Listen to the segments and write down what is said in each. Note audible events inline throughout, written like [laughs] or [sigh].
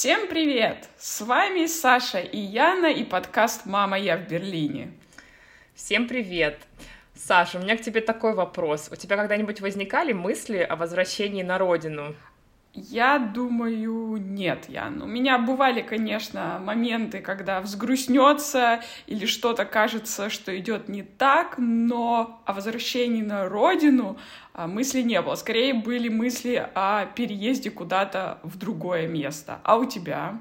Всем привет! С вами Саша и Яна и подкаст «Мама, я в Берлине». Всем привет! Саша, у меня к тебе такой вопрос. У тебя когда-нибудь возникали мысли о возвращении на родину? Я думаю, нет, Ян. У меня бывали, конечно, моменты, когда взгрустнется или что-то кажется, что идет не так, но о возвращении на родину а, мысли не было. Скорее были мысли о переезде куда-то в другое место. А у тебя?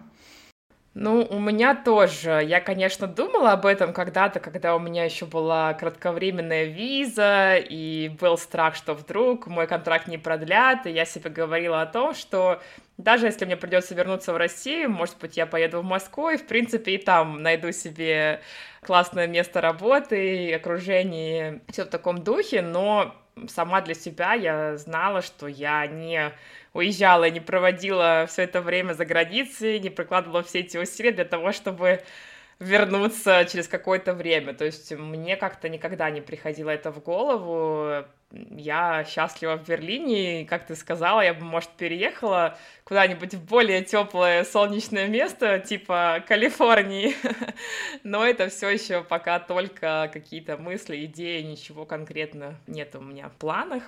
Ну, у меня тоже. Я, конечно, думала об этом когда-то, когда у меня еще была кратковременная виза, и был страх, что вдруг мой контракт не продлят, и я себе говорила о том, что даже если мне придется вернуться в Россию, может быть, я поеду в Москву, и, в принципе, и там найду себе классное место работы, окружение, все в таком духе, но сама для себя я знала, что я не уезжала, не проводила все это время за границей, не прикладывала все эти усилия для того, чтобы вернуться через какое-то время. То есть мне как-то никогда не приходило это в голову. Я счастлива в Берлине, и, как ты сказала, я бы, может, переехала куда-нибудь в более теплое солнечное место, типа Калифорнии. [laughs] Но это все еще пока только какие-то мысли, идеи, ничего конкретно нет у меня в планах.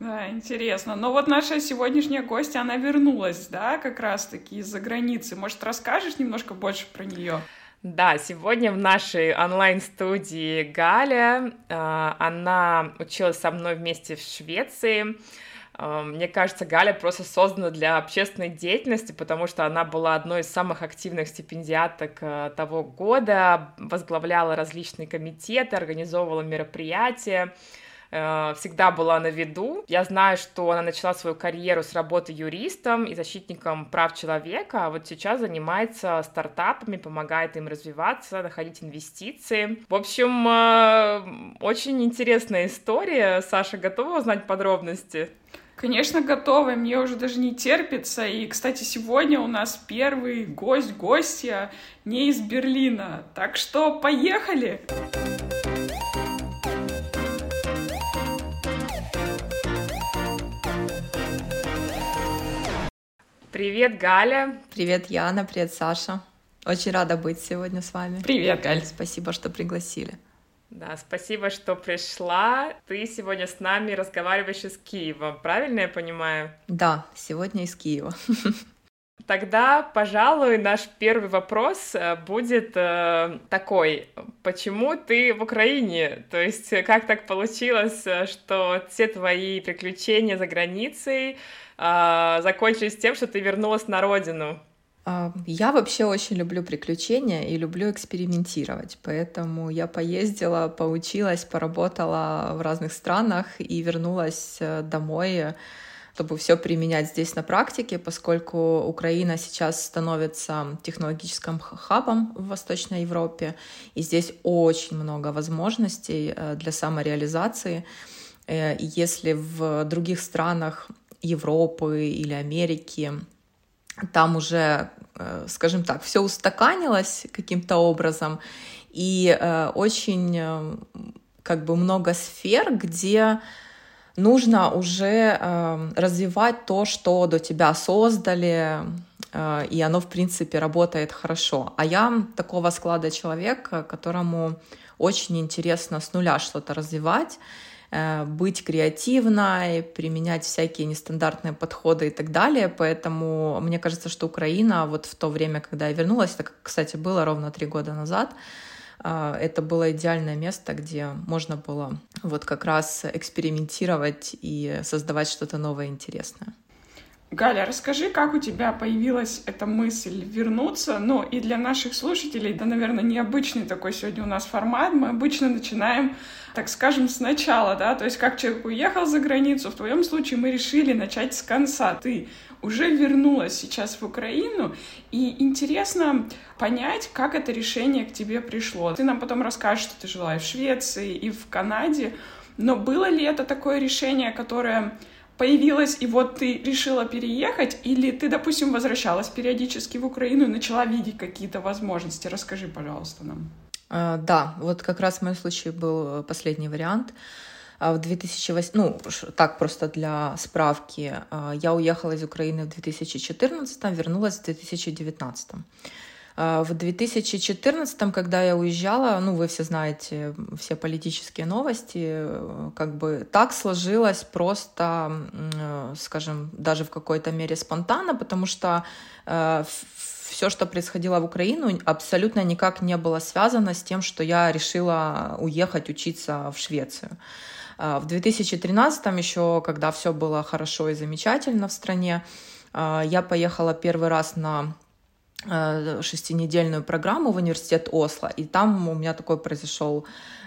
Да, интересно. Но вот наша сегодняшняя гостья, она вернулась, да, как раз-таки из-за границы. Может, расскажешь немножко больше про нее? Да, сегодня в нашей онлайн-студии Галя. А, она училась со мной вместе в Швеции. А, мне кажется, Галя просто создана для общественной деятельности, потому что она была одной из самых активных стипендиаток а, того года, возглавляла различные комитеты, организовывала мероприятия. Э, всегда была на виду. Я знаю, что она начала свою карьеру с работы юристом и защитником прав человека, а вот сейчас занимается стартапами, помогает им развиваться, находить инвестиции. В общем, э, очень интересная история. Саша, готова узнать подробности? Конечно, готова. Мне уже даже не терпится. И, кстати, сегодня у нас первый гость, гостья не из Берлина. Так что поехали! Поехали! Привет, Галя. Привет, Яна. Привет, Саша. Очень рада быть сегодня с вами. Привет, Галь. Спасибо, что пригласили. Да, спасибо, что пришла. Ты сегодня с нами разговариваешь из Киева, правильно я понимаю? Да, сегодня из Киева. [laughs] Тогда, пожалуй, наш первый вопрос э, будет э, такой. Почему ты в Украине? То есть как так получилось, э, что все твои приключения за границей э, закончились тем, что ты вернулась на родину? А, я вообще очень люблю приключения и люблю экспериментировать, поэтому я поездила, поучилась, поработала в разных странах и вернулась э, домой чтобы все применять здесь на практике, поскольку Украина сейчас становится технологическим хабом в Восточной Европе, и здесь очень много возможностей э, для самореализации. Э, если в других странах Европы или Америки там уже, э, скажем так, все устаканилось каким-то образом, и очень как бы много сфер, где нужно уже э, развивать то, что до тебя создали, э, и оно, в принципе, работает хорошо. А я такого склада человека, которому очень интересно с нуля что-то развивать, э, быть креативной, применять всякие нестандартные подходы и так далее. Поэтому мне кажется, что Украина вот в то время, когда я вернулась, это, кстати, было ровно три года назад, а, это было идеальное место, где можно было вот как раз экспериментировать и создавать что-то новое интересное. Галя, расскажи, как у тебя появилась эта мысль вернуться? Ну, и для наших слушателей, да, наверное, необычный такой сегодня у нас формат. Мы обычно начинаем, так скажем, сначала, да, то есть как человек уехал за границу, в твоем случае мы решили начать с конца. Ты уже вернулась сейчас в Украину, и интересно понять, как это решение к тебе пришло. Ты нам потом расскажешь, что ты жила и в Швеции, и в Канаде, но было ли это такое решение, которое появилось, и вот ты решила переехать, или ты, допустим, возвращалась периодически в Украину и начала видеть какие-то возможности? Расскажи, пожалуйста, нам. А, да, вот как раз в моем случае был последний вариант. в 2008, ну, так просто для справки, я уехала из Украины в 2014, вернулась в 2019. А, в 2014, когда я уезжала, ну, вы все знаете, все политические новости, как бы так сложилось просто, скажем, даже в какой-то мере спонтанно, потому что э, все, что происходило в Украину, абсолютно никак не было связано с тем, что я решила уехать учиться в Швецию. А, в 2013 еще, когда все было хорошо и замечательно в стране, а, я поехала первый раз на Э, шестинедельную программу в университет Осло, и там у меня такой произошел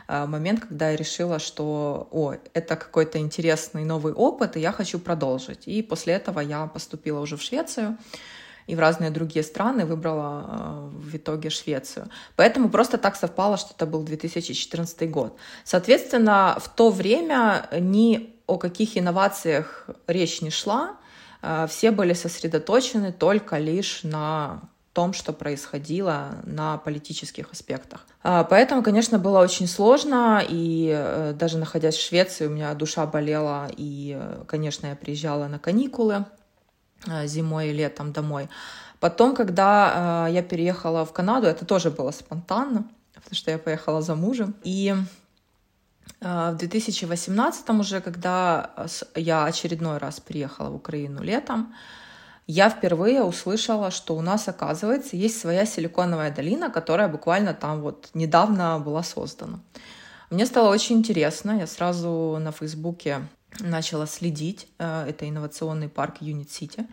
э, момент, когда я решила, что о, это какой-то интересный новый опыт, и я хочу продолжить. И после этого я поступила уже в Швецию и в разные другие страны, выбрала э, в итоге Швецию. Поэтому просто так совпало, что это был 2014 год. Соответственно, в то время ни о каких инновациях речь не шла, все были сосредоточены только лишь на том, что происходило на политических аспектах. А, поэтому, конечно, было очень сложно, и э, даже находясь в Швеции, у меня душа болела, и, э, конечно, я приезжала на каникулы э, зимой и летом домой. Потом, когда я переехала в Канаду, это тоже было спонтанно, потому что я поехала за мужем. И в 2018 уже, когда я очередной раз приехала в Украину летом, я впервые услышала, что у нас, оказывается, есть своя силиконовая долина, которая буквально там вот недавно была создана. Мне стало очень интересно, я сразу на Фейсбуке начала следить. Э, это инновационный парк Юнит Сити.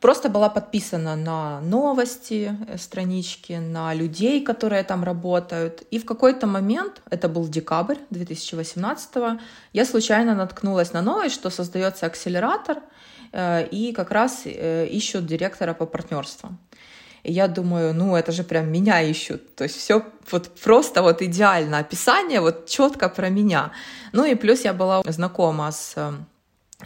Просто была подписана на новости э, странички, на людей, которые там работают. И в какой-то момент, это был декабрь 2018, я случайно наткнулась на новость, что создается акселератор — и как раз э, ищут директора по партнерству. И я думаю, ну это же прям меня ищут. То есть все вот просто вот идеально описание, вот четко про меня. Ну и плюс я была знакома с э,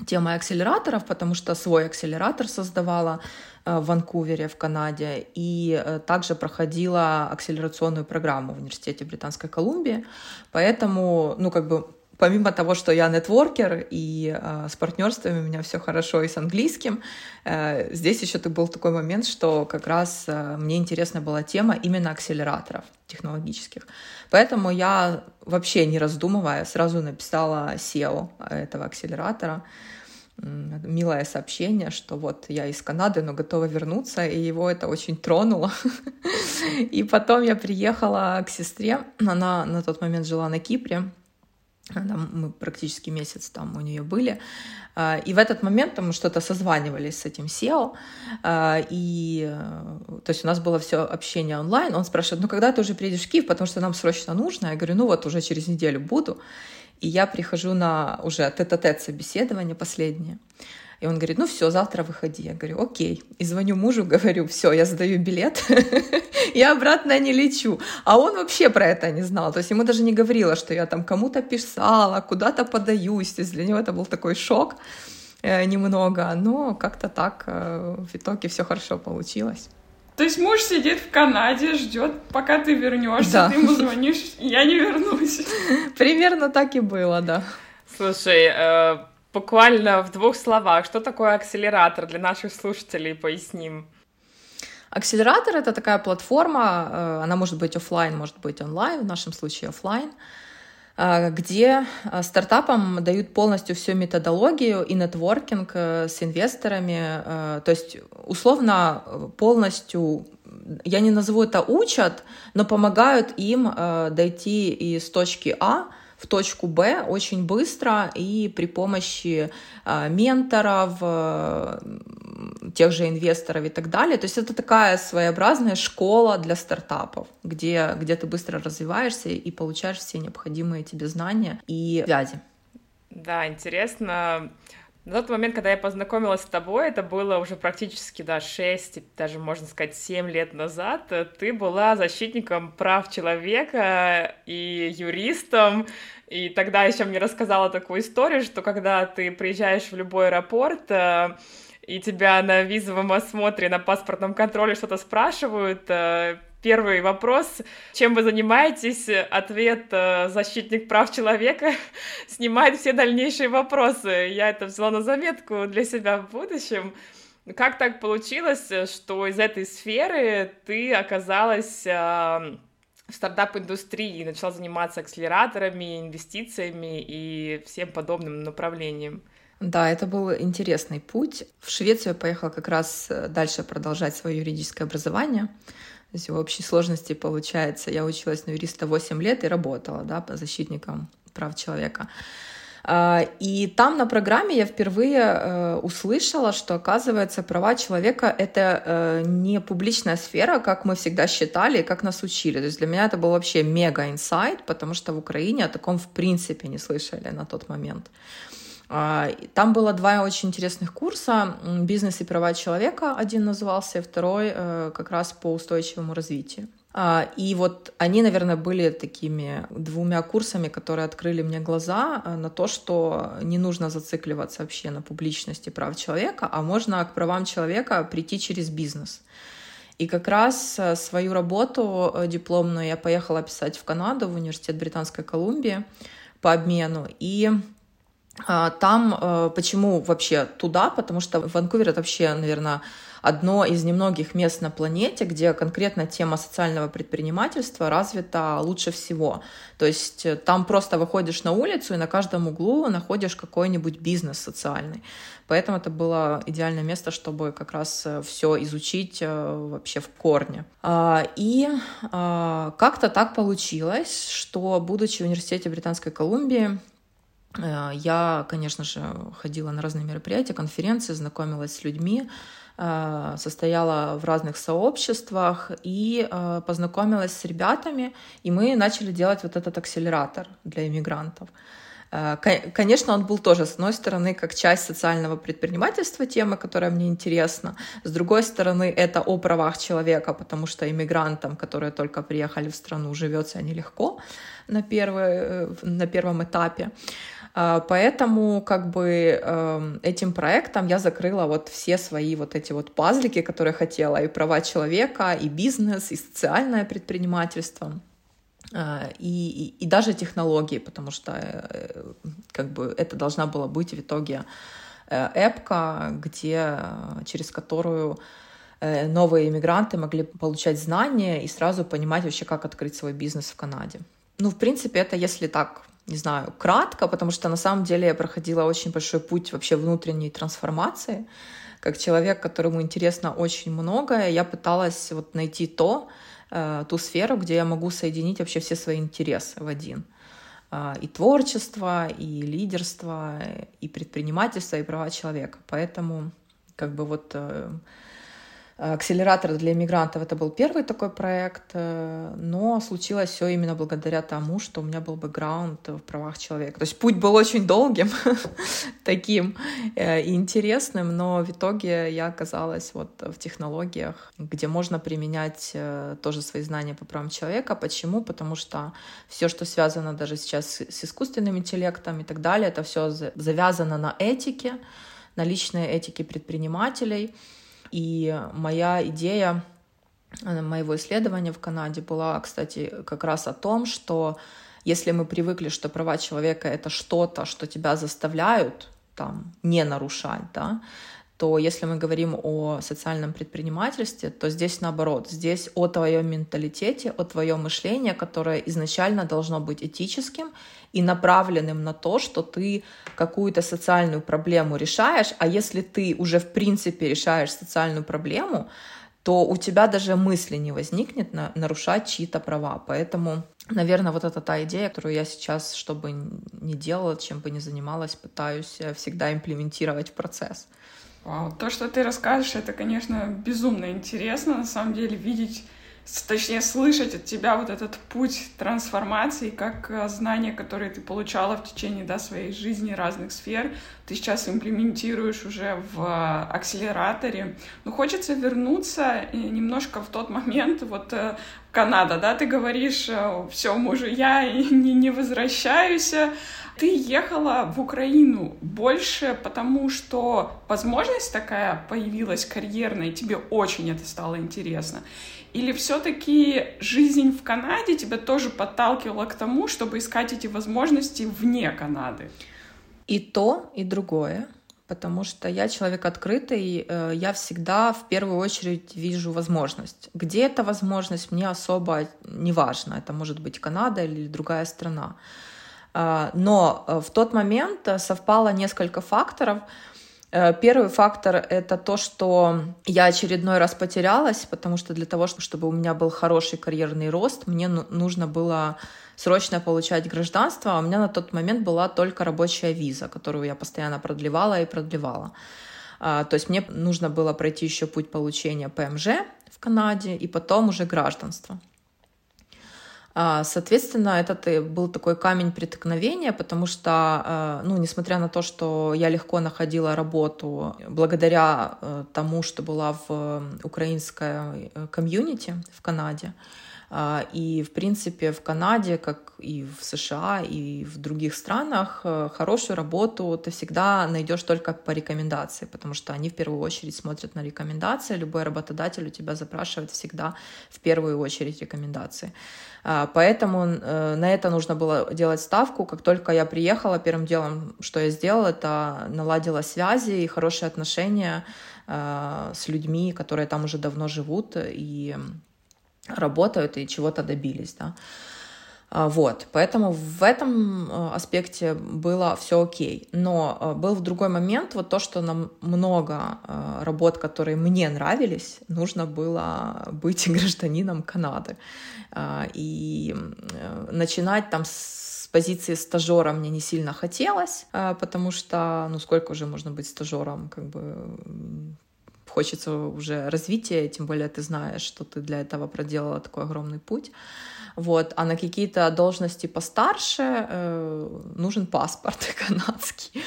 темой акселераторов, потому что свой акселератор создавала в Ванкувере, в Канаде, и также проходила акселерационную программу в Университете Британской Колумбии. Поэтому, ну, как бы помимо того, что я нетворкер и э, с партнерствами у меня все хорошо и с английским, э, здесь еще был такой момент, что как раз э, мне интересна была тема именно акселераторов технологических. Поэтому я вообще не раздумывая сразу написала SEO этого акселератора, милое сообщение, что вот я из Канады, но готова вернуться, и его это очень тронуло. [laughs] И потом я приехала к сестре, она на тот момент жила на Кипре, [laughs] там мы практически месяц там у нее были. А, и в этот момент мы что-то созванивались с этим SEO, а, и э, то есть у нас было все общение онлайн. Он спрашивает, ну когда ты уже приедешь в Киев, потому что нам срочно нужно. Я говорю, ну вот уже через неделю буду. И я прихожу на уже тет-а-тет собеседование последнее. И он говорит, ну все, завтра выходи. Я говорю, окей. И звоню мужу, говорю, все, я задаю билет, [laughs] я обратно не лечу. А он вообще про это не знал. То есть ему даже не говорила, что я там кому-то писала, куда-то подаюсь. То есть для него это был такой шок э, немного, но как-то так э, в итоге все хорошо получилось. То есть муж сидит в Канаде, ждет, пока ты вернешься, да. ты ему звонишь, я не вернусь. [laughs] Примерно так и было, да. Слушай, э, Буквально в двух словах, что такое акселератор для наших слушателей, поясним. Акселератор — это такая платформа, э, она может быть офлайн, может быть онлайн, в нашем случае офлайн, э, где э, стартапам дают полностью всю методологию и нетворкинг с инвесторами, то есть условно полностью я не назову это учат, но помогают им дойти из точки А в точку Б очень быстро и при помощи э, менторов, э, тех же инвесторов и так далее. То есть это такая своеобразная школа для стартапов, где, где ты быстро развиваешься и получаешь все необходимые тебе знания и связи. Да, интересно. На тот момент, когда я познакомилась с тобой, это было уже практически, да, 6, даже, можно сказать, 7 лет назад, ты была защитником прав человека и юристом, и тогда еще мне рассказала такую историю, что когда ты приезжаешь в любой аэропорт, э, и тебя на визовом осмотре, на паспортном контроле что-то спрашивают, э, Первый вопрос. Чем вы занимаетесь? Ответ э, «Защитник прав человека» [laughs] снимает все дальнейшие вопросы. Я это взяла на заметку для себя в будущем. Как так получилось, что из этой сферы ты оказалась в стартап-индустрии и начала заниматься акселераторами, инвестициями и всем подобным направлением? Да, это был интересный путь. В Швецию я поехала как раз э, дальше продолжать свое юридическое образование. То есть в общей сложности, получается, я училась на юриста 8 лет и работала да, по защитникам прав человека. А, и там на программе я впервые э, услышала, что, оказывается, права человека — это э, не публичная сфера, как мы всегда считали, как нас учили. То есть для меня это был вообще мега-инсайт, потому что в Украине о таком в принципе не слышали на тот момент. А, там было два очень интересных курса. «Бизнес и права человека» один назывался, второй э, как раз по устойчивому развитию. А, и вот они, наверное, были такими двумя курсами, которые открыли мне глаза э, на то, что не нужно зацикливаться вообще на публичности прав человека, а можно к правам человека прийти через бизнес. И как раз э, свою работу дипломную я поехала писать в Канаду, в Университет Британской Колумбии по обмену. И там э, почему вообще туда? Потому что Ванкувер это вообще, наверное, одно из немногих мест на планете, где конкретно тема социального предпринимательства развита лучше всего. То есть э, там просто выходишь на улицу и на каждом углу находишь какой-нибудь бизнес социальный. Поэтому это было идеальное место, чтобы как раз э, все изучить вообще в корне. А, и а, как-то так получилось, что, будучи в университете Британской Колумбии, я, конечно же, ходила на разные мероприятия, конференции, знакомилась с людьми, э, состояла в разных сообществах и э, познакомилась с ребятами, и мы начали делать вот этот акселератор для иммигрантов. Конечно, он был тоже, с одной стороны, как часть социального предпринимательства, тема, которая мне интересна. С другой стороны, это о правах человека, потому что иммигрантам, которые только приехали в страну, живется нелегко на, первый, на первом этапе. А, поэтому как бы эм, этим проектом я закрыла вот все свои вот эти вот пазлики, которые хотела, и права человека, и бизнес, и социальное предпринимательство. А, и, и, и даже технологии, потому что э, как бы это должна была быть в итоге э, эпка, где, через которую э, новые иммигранты могли получать знания и сразу понимать вообще, как открыть свой бизнес в Канаде. Ну, в принципе, это если так не знаю, кратко, потому что на самом деле я проходила очень большой путь вообще внутренней трансформации. Как человек, которому интересно очень многое, я пыталась вот найти то, э, ту сферу, где я могу соединить вообще все свои интересы в один. Э, и творчество, и лидерство, и предпринимательство, и права человека. Поэтому как бы вот э, Акселератор для иммигрантов это был первый такой проект, э, но случилось все именно благодаря тому, что у меня был бэкграунд в правах человека. То есть путь был очень долгим, [laughs] таким э, и интересным, но в итоге я оказалась вот в технологиях, где можно применять э, тоже свои знания по правам человека. Почему? Потому что все, что связано даже сейчас с искусственным интеллектом и так далее, это все завязано на этике, на личной этике предпринимателей — и моя идея э, моего исследования в Канаде была, кстати, как раз о том, что если мы привыкли, что права человека это что-то, что тебя заставляют там не нарушать, да, то если мы говорим о социальном предпринимательстве, то здесь наоборот, здесь о твоем менталитете, о твоем мышлении, которое изначально должно быть этическим и направленным на то, что ты какую-то социальную проблему решаешь, а если ты уже в принципе решаешь социальную проблему, то у тебя даже мысли не возникнет на, нарушать чьи-то права. Поэтому, наверное, вот это та идея, которую я сейчас, чтобы не делала, чем бы ни занималась, пытаюсь э, всегда имплементировать в процесс. Вау, то, что ты расскажешь, это, конечно, безумно интересно, на самом деле, видеть точнее, слышать от тебя вот этот путь трансформации, как э, знания, которые ты получала в течение да, своей жизни разных сфер, ты сейчас имплементируешь уже в э, акселераторе. Но хочется вернуться немножко в тот момент, вот э, Канада, да, ты говоришь, э, все, мужу, я не, не возвращаюсь. Ты ехала в Украину больше потому, что возможность такая появилась карьерная, и тебе очень это стало интересно? Или все-таки жизнь в Канаде тебя тоже подталкивала к тому, чтобы искать эти возможности вне Канады? И то, и другое потому что я человек открытый, э, я всегда в первую очередь вижу возможность. Где эта возможность, мне особо не важно. Это может быть Канада или другая страна. А, но э, в тот момент совпало несколько факторов. Э, первый фактор — это то, что я очередной раз потерялась, потому что для того, чтобы у меня был хороший карьерный рост, мне ну, нужно было срочно получать гражданство, а у меня на тот момент была только рабочая виза, которую я постоянно продлевала и продлевала. А, то есть мне нужно было пройти еще путь получения ПМЖ в Канаде и потом уже гражданство. А, соответственно, этот был такой камень преткновения, потому что, а, ну, несмотря на то, что я легко находила работу благодаря э, тому, что была в украинской э, комьюнити в Канаде, и, в принципе, в Канаде, как и в США, и в других странах, э, хорошую работу ты всегда найдешь только по рекомендации, потому что они в первую очередь смотрят на рекомендации. Любой работодатель у тебя запрашивает всегда в первую очередь рекомендации. А, поэтому э, на это нужно было делать ставку. Как только я приехала, первым делом, что я сделала, это наладила связи и хорошие отношения э, с людьми, которые там уже давно живут, и работают и чего-то добились, да. А, вот, поэтому в этом э, аспекте было все окей. Но э, был в другой момент вот то, что нам много э, работ, которые мне нравились, нужно было быть [laughs] гражданином Канады. А, и начинать там с позиции стажера мне не сильно хотелось, потому что, ну, сколько уже можно быть стажером, как бы хочется уже развития, тем более ты знаешь, что ты для этого проделала такой огромный путь. Вот. А на какие-то должности постарше э, нужен паспорт [laughs] канадский.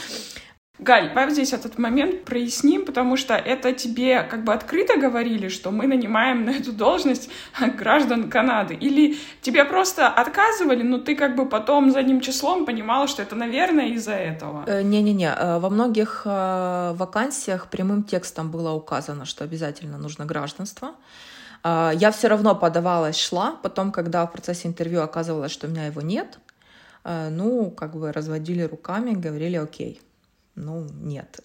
Галь, давай здесь этот момент проясним, потому что это тебе как бы открыто говорили, что мы нанимаем на эту должность [laughs] граждан Канады, или тебе просто отказывали, но ты как бы потом задним числом понимала, что это, наверное, из-за этого? Э, не-не-не, э, во многих э, вакансиях прямым текстом было указано, что обязательно нужно гражданство. Я все равно подавалась, шла, потом, когда в процессе интервью оказывалось, что у меня его нет, ну, как бы разводили руками, говорили, окей, ну, нет.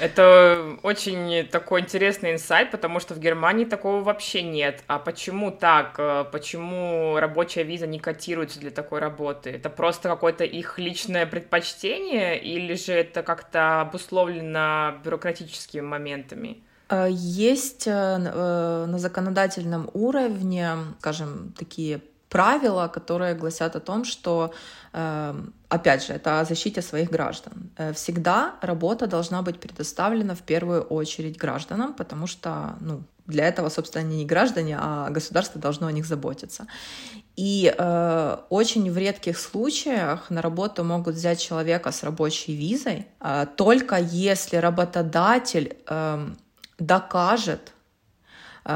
Это очень такой интересный инсайт, потому что в Германии такого вообще нет. А почему так? Э, почему рабочая виза не котируется для такой работы? Это просто какое-то их личное предпочтение или же это как-то обусловлено бюрократическими моментами? Э, есть э, на законодательном уровне, скажем, такие правила, которые гласят о том, что, эм, опять же, это о защите своих граждан. Э, всегда работа должна быть предоставлена в первую очередь гражданам, потому что, ну, для этого, собственно, они не граждане, а государство должно о них заботиться. И э, очень в редких случаях на работу могут взять человека с рабочей визой, э, только если работодатель э, докажет,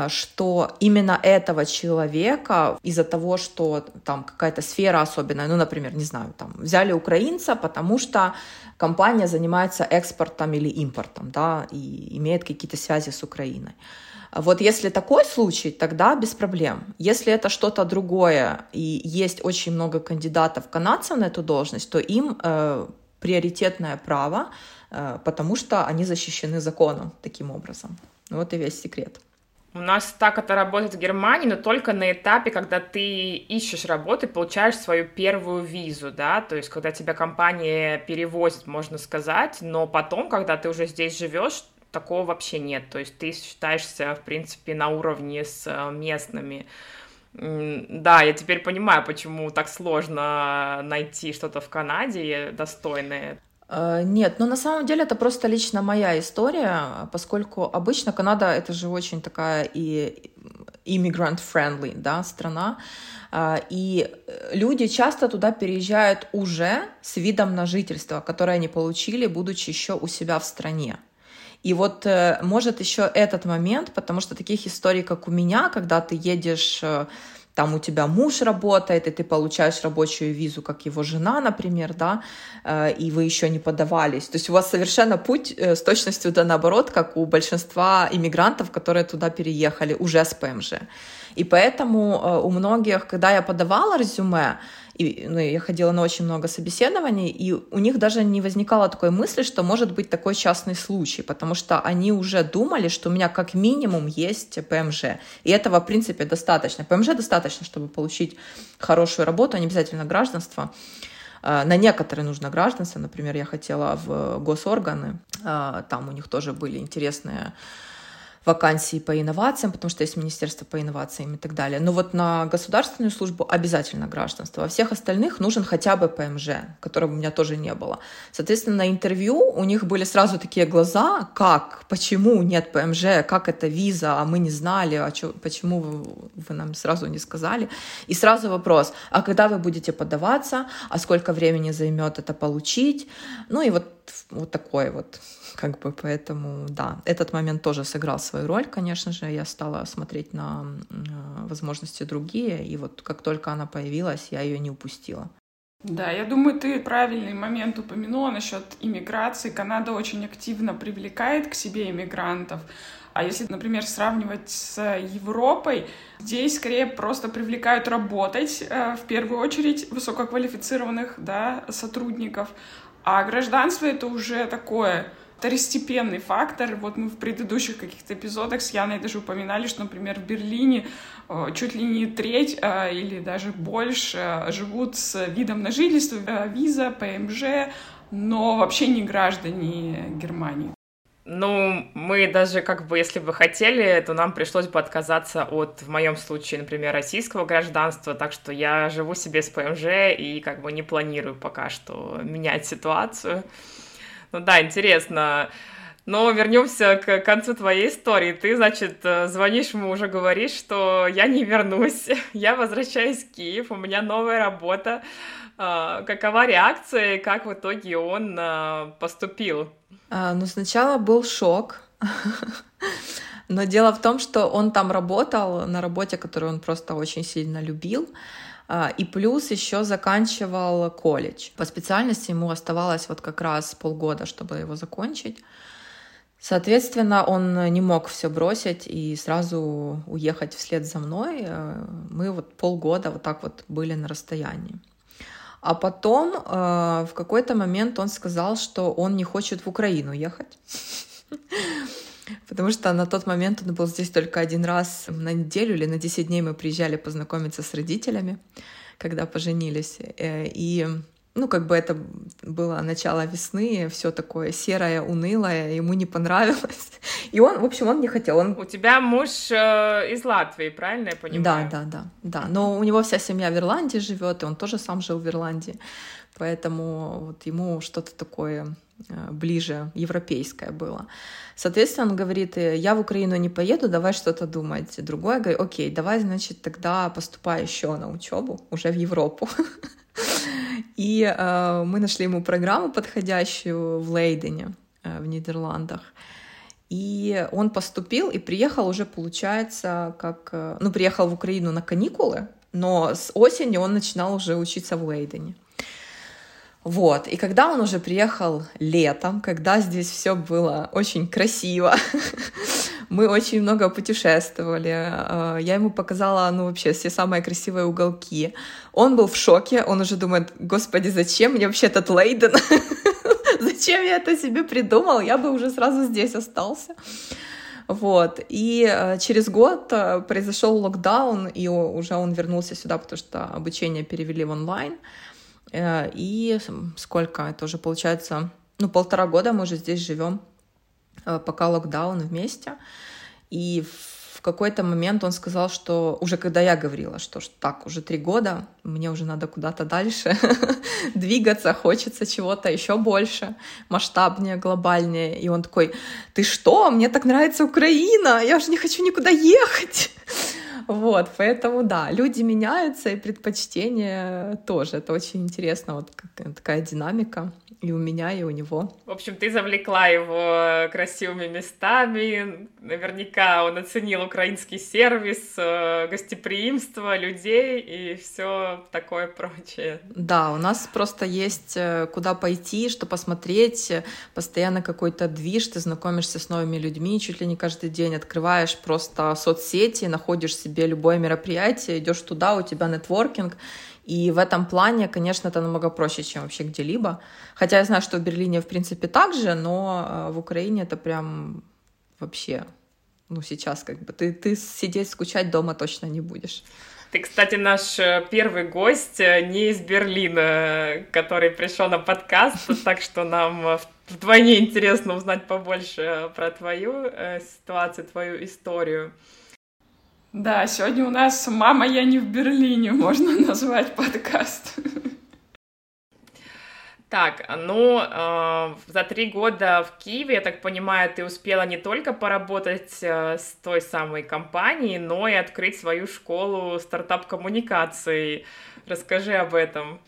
что именно этого человека из-за того, что там какая-то сфера особенная, ну, например, не знаю, там взяли украинца, потому что компания занимается экспортом или импортом, да, и имеет какие-то связи с Украиной. Вот если такой случай, тогда без проблем. Если это что-то другое и есть очень много кандидатов канадцев на эту должность, то им э, приоритетное право, э, потому что они защищены законом таким образом. Вот и весь секрет. У нас так это работает в Германии, но только на этапе, когда ты ищешь работу и получаешь свою первую визу, да, то есть когда тебя компания перевозит, можно сказать, но потом, когда ты уже здесь живешь, такого вообще нет, то есть ты считаешься, в принципе, на уровне с э, местными. Да, я теперь понимаю, почему так сложно найти что-то в Канаде достойное. Э, нет, но на самом деле это просто лично моя история, поскольку обычно Канада это же очень такая и immigrant-friendly да, страна, э, и люди часто туда переезжают уже с видом на жительство, которое они получили, будучи еще у себя в стране. И вот э, может еще этот момент, потому что таких историй, как у меня, когда ты едешь там у тебя муж работает, и ты получаешь рабочую визу, как его жена, например, да, э, и вы еще не подавались. То есть у вас совершенно путь с точностью да наоборот, как у большинства иммигрантов, которые туда переехали уже с ПМЖ. И поэтому у многих, когда я подавала резюме, и, ну, я ходила на очень много собеседований, и у них даже не возникало такой мысли, что может быть такой частный случай, потому что они уже думали, что у меня как минимум есть ПМЖ. И этого, в принципе, достаточно. ПМЖ достаточно, чтобы получить хорошую работу, а не обязательно гражданство. А, на некоторые нужно гражданство. Например, я хотела в госорганы, а, там у них тоже были интересные вакансии по инновациям, потому что есть Министерство по инновациям и так далее. Но вот на государственную службу обязательно гражданство. Во всех остальных нужен хотя бы ПМЖ, которого у меня тоже не было. Соответственно, на интервью у них были сразу такие глаза, как, почему нет ПМЖ, как это виза, а мы не знали, а чё, почему вы, вы нам сразу не сказали. И сразу вопрос, а когда вы будете подаваться, а сколько времени займет это получить? Ну и вот, вот такой вот как бы поэтому, да, этот момент тоже сыграл свою роль, конечно же, я стала смотреть на возможности другие, и вот как только она появилась, я ее не упустила. Да, я думаю, ты правильный момент упомянула насчет иммиграции. Канада очень активно привлекает к себе иммигрантов. А если, например, сравнивать с Европой, здесь скорее просто привлекают работать э, в первую очередь высококвалифицированных да, сотрудников, а гражданство это уже такое второстепенный фактор. Вот мы в предыдущих каких-то эпизодах с Яной даже упоминали, что, например, в Берлине э, чуть ли не треть э, или даже больше э, живут с видом на жительство, виза, ПМЖ, но вообще не граждане Германии. Ну, мы даже как бы, если бы хотели, то нам пришлось бы отказаться от, в моем случае, например, российского гражданства, так что я живу себе с ПМЖ и как бы не планирую пока что менять ситуацию. Ну да, интересно. Но вернемся к концу твоей истории. Ты, значит, э, звонишь ему, уже говоришь, что я не вернусь, [laughs] я возвращаюсь в Киев, у меня новая работа. А, какова реакция и как в итоге он а, поступил? А, ну, сначала был шок. [laughs] Но дело в том, что он там работал на работе, которую он просто очень сильно любил. А, и плюс еще заканчивал колледж. По специальности ему оставалось вот как раз полгода, чтобы его закончить. Соответственно, он не мог все бросить и сразу уехать вслед за мной. Э, мы вот полгода вот так вот были на расстоянии. А потом э, в какой-то момент он сказал, что он не хочет в Украину ехать. Потому что на тот момент он был здесь только один раз на неделю или на 10 дней мы приезжали познакомиться с родителями, когда поженились. Э, и ну, как бы это было начало весны, все такое серое, унылое, ему не понравилось. И он, в общем, он не хотел. Он... У тебя муж э, из Латвии, правильно я понимаю? Да, да, да, да. Но у него вся семья в Ирландии живет, и он тоже сам жил в Ирландии. Поэтому вот ему что-то такое ближе, европейское было. Соответственно, он говорит, «Э, я в Украину не поеду, давай что-то думать. Другой говорит, окей, давай, значит, тогда поступай еще на учебу, уже в Европу. [laughs] И э, мы нашли ему программу подходящую в Лейдене, э, в Нидерландах. И он поступил и приехал уже, получается, как... Э, ну, приехал в Украину на каникулы, но с осени он начинал уже учиться в Лейдене. Вот. И когда он уже приехал летом, когда здесь все было очень красиво, [laughs] мы очень много путешествовали. Э, я ему показала, ну, вообще, все самые красивые уголки. Он был в шоке, он уже думает, господи, зачем мне вообще этот Лейден? [laughs] зачем я это себе придумал? Я бы уже сразу здесь остался. Вот. И э, через год э, произошел локдаун, и уже он вернулся сюда, потому что обучение перевели в онлайн. И сколько это уже получается, ну, полтора года мы уже здесь живем, э, пока локдаун вместе. И в какой-то момент он сказал, что уже когда я говорила, что так, уже три года, мне уже надо куда-то дальше [laughs] двигаться, хочется чего-то еще больше, масштабнее, глобальнее. И он такой, ты что, мне так нравится Украина, я уже не хочу никуда ехать. Вот, поэтому да, люди меняются, и предпочтения тоже. Это очень интересно, вот такая динамика. И у меня, и у него. В общем, ты завлекла его красивыми местами. Наверняка он оценил украинский сервис, э, гостеприимство людей и все такое прочее. Да, у нас просто есть э, куда пойти, что посмотреть, постоянно какой-то движ, ты знакомишься с новыми людьми, чуть ли не каждый день открываешь просто соцсети, находишь себе любое мероприятие, идешь туда, у тебя нетворкинг, и в этом плане, конечно, это намного проще, чем вообще где-либо. Хотя я знаю, что в Берлине, в принципе, так же, но э, в Украине это прям вообще, ну, сейчас как бы, ты, ты сидеть, скучать дома точно не будешь. Ты, кстати, наш э, первый гость э, не из Берлина, который пришел на подкаст, [laughs] так что нам вдвойне интересно узнать побольше про твою ситуацию, твою историю. Да, сегодня у нас «Мама, я не в Берлине» можно [laughs] назвать подкаст. Так, ну, э, за три года в Киеве, я так понимаю, ты успела не только поработать э, с той самой компанией, но и открыть свою школу стартап-коммуникаций. Расскажи об этом.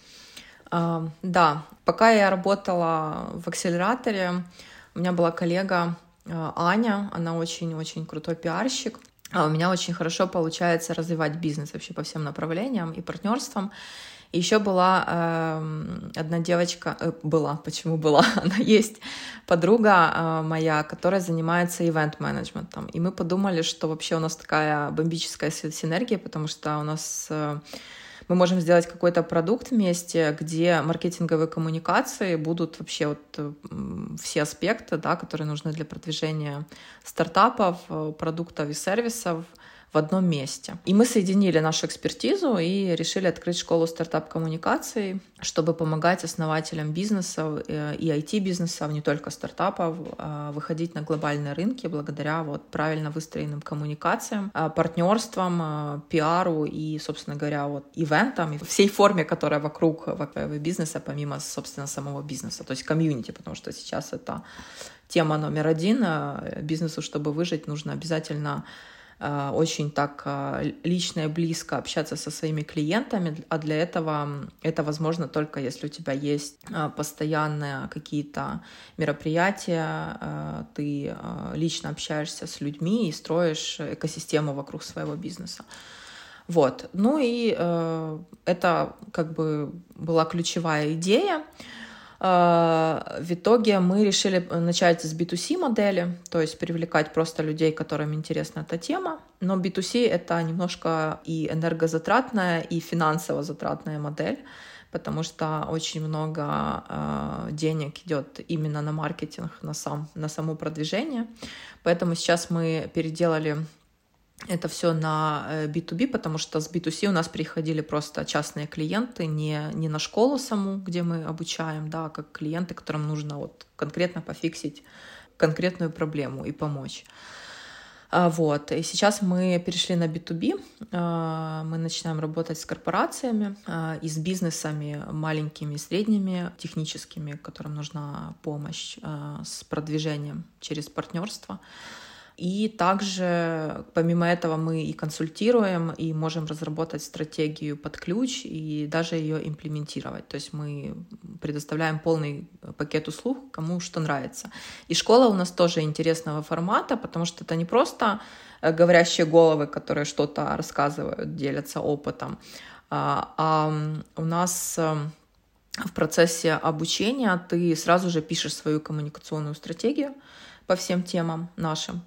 Э, да, пока я работала в акселераторе, у меня была коллега э, Аня, она очень-очень крутой пиарщик, а у меня очень хорошо получается развивать бизнес вообще по всем направлениям и партнерствам. И еще была э, одна девочка, э, была, почему была, [laughs] она есть, подруга э, моя, которая занимается ивент-менеджментом. И мы подумали, что вообще у нас такая бомбическая синергия, потому что у нас э, мы можем сделать какой-то продукт вместе, где маркетинговые коммуникации будут вообще вот все аспекты, да, которые нужны для продвижения стартапов, э, продуктов и сервисов — в одном месте. И мы соединили нашу экспертизу и решили открыть школу стартап-коммуникаций, чтобы помогать основателям бизнесов э, и IT-бизнесов, не только стартапов, а, выходить на глобальные рынки благодаря вот правильно выстроенным коммуникациям, а, партнерствам, а, пиару и, собственно говоря, вот ивентам, и всей форме, которая вокруг бизнеса, помимо, собственно, самого бизнеса, то есть комьюнити, потому что сейчас это тема номер один. Бизнесу, чтобы выжить, нужно обязательно Э, очень так э, лично и близко общаться со своими клиентами, а для этого это возможно только если у тебя есть э, постоянные какие-то мероприятия, ты лично общаешься с людьми и строишь экосистему вокруг своего бизнеса. Вот. Ну и э, это как бы была ключевая идея. А, в итоге мы решили начать с B2C модели, то есть привлекать просто людей, которым интересна эта тема. Но B2C — это немножко и энергозатратная, и финансово затратная модель, потому что очень много э, денег идет именно на маркетинг, на, сам, на само продвижение. Поэтому сейчас мы переделали это все на B2B, э, потому что с B2C у нас приходили просто частные клиенты, не, не на школу саму, где мы обучаем, да, а как клиенты, которым нужно вот конкретно пофиксить конкретную проблему и помочь. А, вот. И сейчас мы перешли на B2B. А, мы начинаем работать с корпорациями и с бизнесами маленькими и средними, техническими, которым нужна помощь с продвижением через партнерство. И также, помимо этого, мы и консультируем, и можем разработать стратегию под ключ, и даже ее имплементировать. То есть мы предоставляем полный пакет услуг, кому что нравится. И школа у нас тоже интересного формата, потому что это не просто э, говорящие головы, которые что-то рассказывают, делятся опытом, а, а у нас э, в процессе обучения ты сразу же пишешь свою коммуникационную стратегию, по всем темам нашим.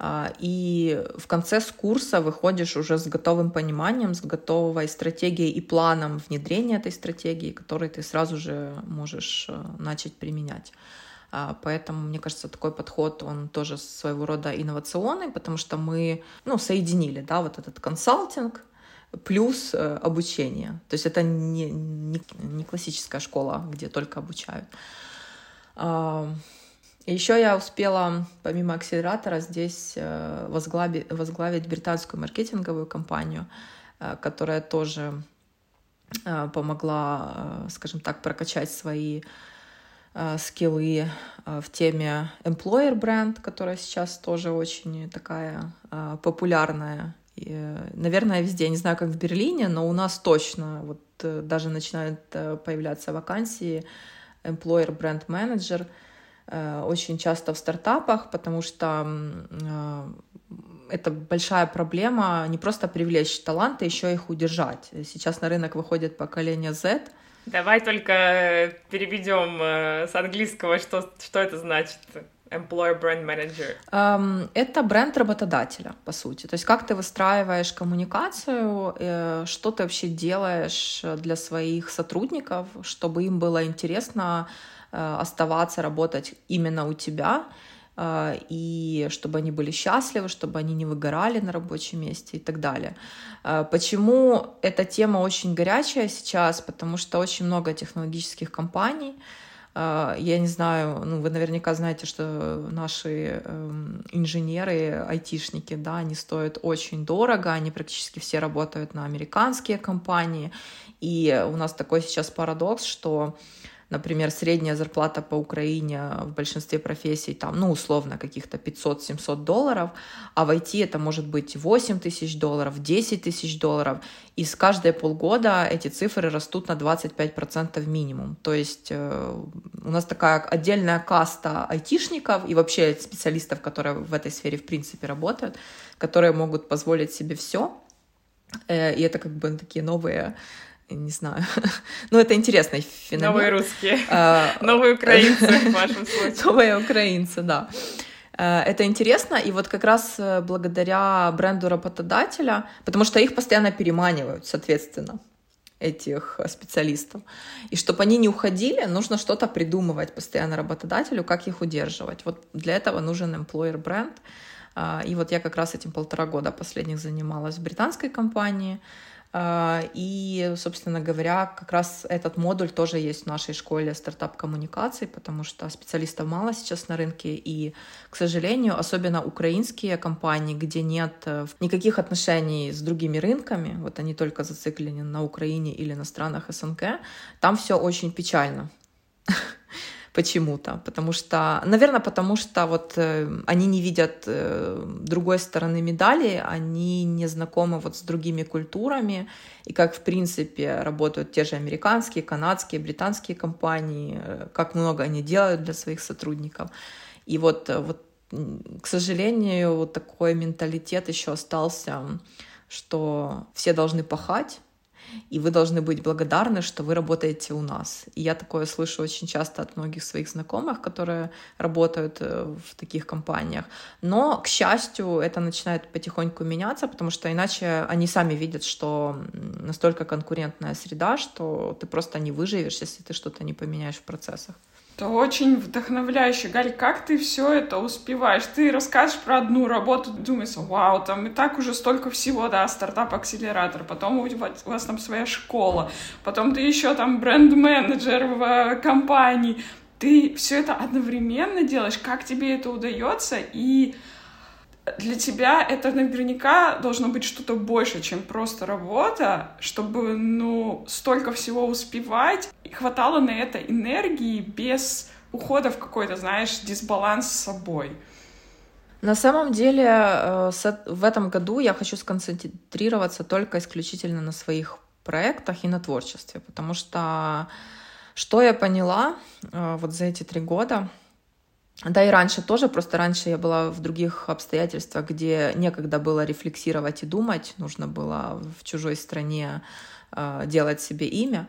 А, и в конце с курса выходишь уже с готовым пониманием, с готовой стратегией и планом внедрения этой стратегии, который ты сразу же можешь э, начать применять. А, поэтому, мне кажется, такой подход, он тоже своего рода инновационный, потому что мы ну, соединили да, вот этот консалтинг плюс э, обучение. То есть это не, не, не классическая школа, где только обучают. Еще я успела, помимо акселератора, здесь э, возглавить, возглавить британскую маркетинговую компанию, э, которая тоже э, помогла, скажем так, прокачать свои скиллы в теме employer бренд, которая сейчас тоже очень такая популярная. И, наверное, везде, не знаю, как в Берлине, но у нас точно вот даже начинают появляться вакансии. Employer brand manager. э, очень часто в стартапах, потому что э, это большая проблема не просто привлечь таланты, еще их удержать. Сейчас на рынок выходит поколение Z. Давай только переведем с английского, что, что это значит. Employer Brand Manager? Um, это бренд работодателя, по сути. То есть как ты выстраиваешь коммуникацию, э, что ты вообще делаешь для своих сотрудников, чтобы им было интересно э, оставаться, работать именно у тебя, э, и чтобы они были счастливы, чтобы они не выгорали на рабочем месте и так далее. Почему эта тема очень горячая сейчас? Потому что очень много технологических компаний, я не знаю, ну, вы наверняка знаете, что наши эм, инженеры, айтишники, да, они стоят очень дорого, они практически все работают на американские компании, и у нас такой сейчас парадокс, что Например, средняя зарплата по Украине в большинстве профессий там, ну, условно, каких-то 500-700 долларов, а в IT это может быть 8 тысяч долларов, 10 тысяч долларов, и с каждые полгода эти цифры растут на 25% минимум. То есть э, у нас такая отдельная каста айтишников и вообще специалистов, которые в этой сфере в принципе работают, которые могут позволить себе все, э, и это как бы такие новые не знаю. [laughs] ну, это интересный феномен. Новые русские. А, Новые украинцы [laughs] в вашем случае. Новые украинцы, да. А, это интересно, и вот как раз э, благодаря бренду работодателя, потому что их постоянно переманивают, соответственно, этих специалистов. И чтобы они не уходили, нужно что-то придумывать постоянно работодателю, как их удерживать. Вот для этого нужен employer бренд. А, и вот я как раз этим полтора года последних занималась в британской компании. А, и, собственно говоря, как раз этот модуль тоже есть в нашей школе стартап-коммуникаций, потому что специалистов мало сейчас на рынке, и, к сожалению, особенно украинские компании, где нет э, никаких отношений с другими рынками, вот они только зациклены на Украине или на странах СНГ, там все очень печально [laughs] почему-то, потому что, наверное, потому что вот э, они не видят э, другой стороны медали, они не знакомы вот с другими культурами и как в принципе работают те же американские, канадские, британские компании, э, как много они делают для своих сотрудников. И вот, вот к сожалению, вот такой менталитет еще остался, что все должны пахать, и вы должны быть благодарны, что вы работаете у нас. И я такое слышу очень часто от многих своих знакомых, которые работают э, в таких компаниях. Но, к счастью, это начинает потихоньку меняться, потому что иначе они сами видят, что настолько конкурентная среда, что ты просто не выживешь, если ты что-то не поменяешь в процессах. Это очень вдохновляюще. Галь, как ты все это успеваешь? Ты расскажешь про одну работу, думаешь, вау, там и так уже столько всего, да, стартап-акселератор, потом у вас, у вас там своя школа, потом ты еще там бренд-менеджер в э, компании. Ты все это одновременно делаешь, как тебе это удается, и для тебя это наверняка должно быть что-то больше, чем просто работа, чтобы, ну, столько всего успевать. И хватало на это энергии без ухода в какой-то, знаешь, дисбаланс с собой. На самом деле э, в этом году я хочу сконцентрироваться только исключительно на своих проектах и на творчестве, потому что что я поняла э, вот за эти три года, да и раньше тоже, просто раньше я была в других обстоятельствах, где некогда было рефлексировать и думать, нужно было в чужой стране э, делать себе имя,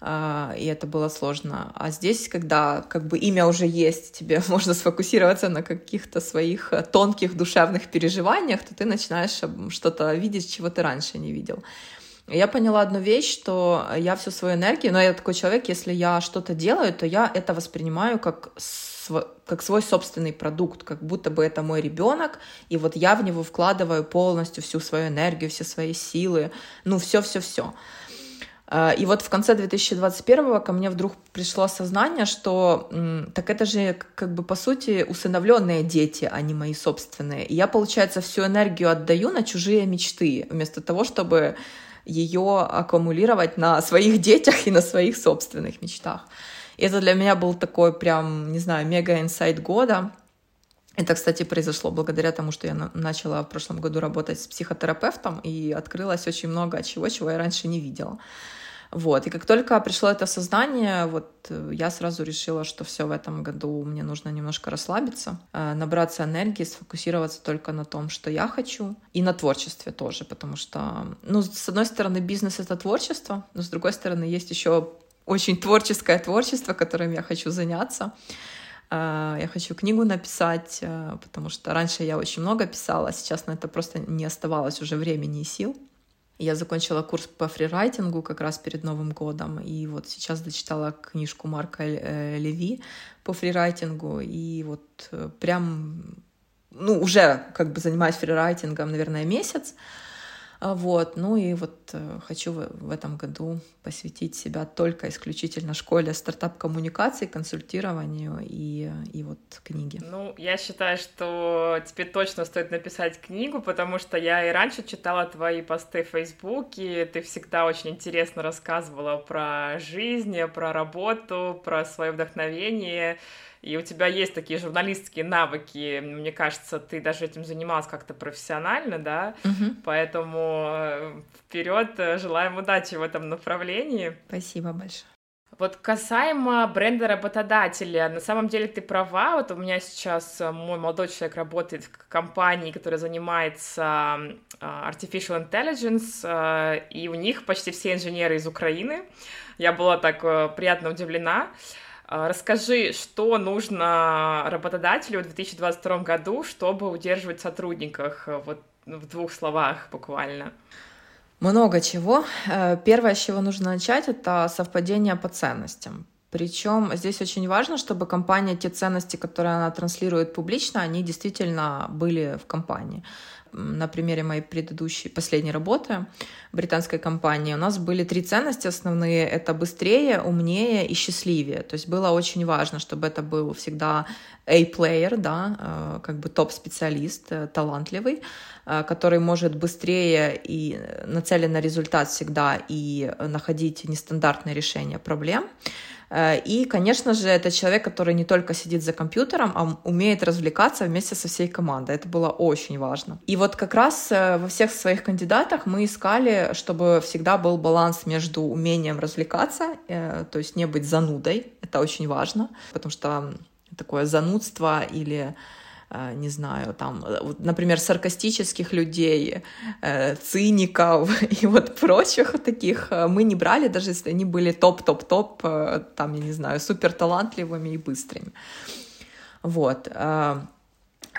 э, и это было сложно. А здесь, когда как бы имя уже есть, тебе [laughs] можно сфокусироваться на каких-то своих тонких душевных переживаниях, то ты начинаешь что-то видеть, чего ты раньше не видел. Я поняла одну вещь, что я всю свою энергию, но я такой человек, если я что-то делаю, то я это воспринимаю как как свой собственный продукт, как будто бы это мой ребенок, и вот я в него вкладываю полностью всю свою энергию, все свои силы, ну все-все-все. А, и вот в конце 2021 ко мне вдруг пришло сознание, что так это же как бы по сути усыновленные дети, а не мои собственные. И я, получается, всю энергию отдаю на чужие мечты, вместо того, чтобы ее аккумулировать на своих детях и на своих собственных мечтах. Это для меня был такой прям, не знаю, мега-инсайт года. Это, кстати, произошло благодаря тому, что я начала в прошлом году работать с психотерапевтом, и открылось очень много чего, чего я раньше не видела. Вот, и как только пришло это сознание, вот э, я сразу решила, что все в этом году мне нужно немножко расслабиться, э, набраться энергии, сфокусироваться только на том, что я хочу, и на творчестве тоже, потому что, ну, с одной стороны, бизнес — это творчество, но с другой стороны, есть еще очень творческое творчество, которым я хочу заняться. Э, я хочу книгу написать, потому что раньше я очень много писала, а сейчас на это просто не оставалось уже времени и сил. Я закончила курс по фрирайтингу как раз перед Новым годом, и вот сейчас дочитала книжку Марка э, Леви по фрирайтингу, и вот э, прям, ну, уже как бы занимаюсь фрирайтингом, наверное, месяц, вот, ну и вот э, хочу в этом году посвятить себя только исключительно школе стартап-коммуникаций, консультированию и, и вот книге. Ну, я считаю, что тебе точно стоит написать книгу, потому что я и раньше читала твои посты в Фейсбуке, ты всегда очень интересно рассказывала про жизнь, про работу, про свое вдохновение, и у тебя есть такие журналистские навыки, мне кажется, ты даже этим занималась как-то профессионально, да, угу. поэтому э, вперед, э, желаем удачи в этом направлении. Спасибо большое. Вот касаемо бренда работодателя, на самом деле ты права, вот у меня сейчас э, мой молодой человек работает в компании, которая занимается artificial intelligence, и у них почти все инженеры из Украины. Я была так приятно удивлена. А, расскажи, что нужно работодателю в 2022 году, чтобы удерживать сотрудников, э, вот в двух словах буквально. Много чего. Э, первое, с чего нужно начать, это совпадение по ценностям. Причем здесь очень важно, чтобы компания, те ценности, которые она транслирует публично, они действительно были в компании на примере моей предыдущей, последней работы британской компании, у нас были три ценности основные. Это быстрее, умнее и счастливее. То есть было очень важно, чтобы это был всегда A-player, да, э, как бы топ-специалист, э, талантливый, э, который может быстрее и нацелен на результат всегда и находить нестандартные решения проблем. И, конечно же, это человек, который не только сидит за компьютером, а умеет развлекаться вместе со всей командой. Это было очень важно. И вот как раз во всех своих кандидатах мы искали, чтобы всегда был баланс между умением развлекаться, то есть не быть занудой. Это очень важно, потому что такое занудство или Э, не знаю, там, э, например, саркастических людей, э, циников [laughs] и вот прочих таких мы не брали, даже если они были топ-топ-топ, там, я не знаю, супер талантливыми и быстрыми. Вот.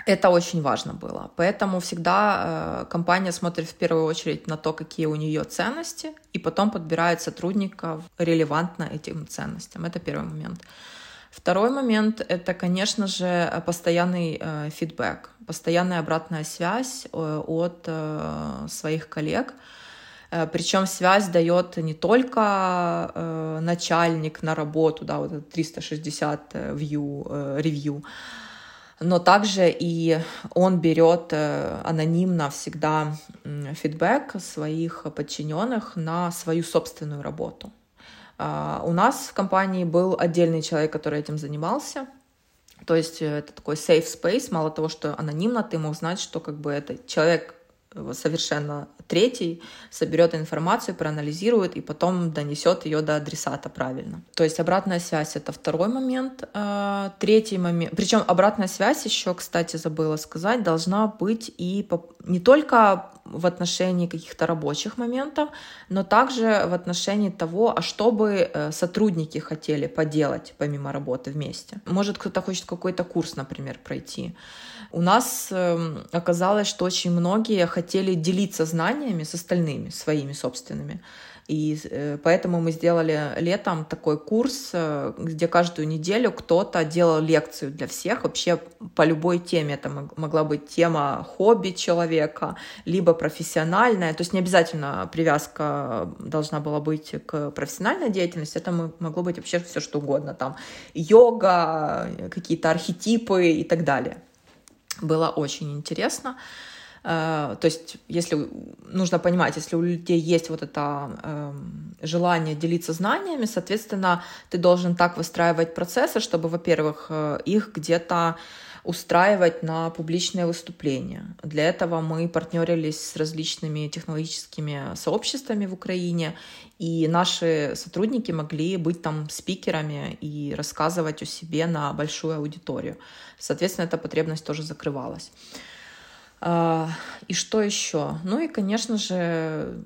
Это очень важно было. Поэтому всегда компания смотрит в первую очередь на то, какие у нее ценности, и потом подбирает сотрудников релевантно этим ценностям. Это первый момент. Второй момент — это, конечно же, постоянный э, фидбэк, постоянная обратная связь э, от э, своих коллег. Э, Причем связь дает не только начальник на работу, да, вот 360 view, э, review, но также и он берет анонимно всегда фидбэк своих подчиненных на свою собственную работу. А, у нас в компании был отдельный человек, который этим занимался. То есть э, это такой safe space, мало того, что анонимно, ты мог знать, что как бы это человек совершенно третий соберет информацию, проанализирует и потом донесет ее до адресата правильно. То есть обратная связь это второй момент. А, третий момент, причем обратная связь еще, кстати, забыла сказать, должна быть и не только в отношении каких-то рабочих моментов, но также в отношении того, а что бы э, сотрудники хотели поделать помимо работы вместе. Может, кто-то хочет какой-то курс, например, пройти. У нас эм, оказалось, что очень многие хотели делиться знаниями с остальными, своими собственными. И э, поэтому мы сделали летом такой курс, э, где каждую неделю кто-то делал лекцию для всех вообще по любой теме. Это могла быть тема хобби человека, либо профессиональная. То есть не обязательно привязка должна была быть к профессиональной деятельности. Это могло быть вообще все что угодно. Там йога, какие-то архетипы и так далее. Было очень интересно. Э, то есть, если нужно понимать, если у людей есть вот это эм, желание делиться знаниями, соответственно, ты должен так выстраивать процессы, чтобы, во-первых, э, их где-то устраивать на публичные выступления. Для этого мы партнерились с различными технологическими сообществами в Украине, и наши сотрудники могли быть там спикерами и рассказывать о себе на большую аудиторию. Соответственно, эта потребность тоже закрывалась. А, и что еще? Ну и, конечно же,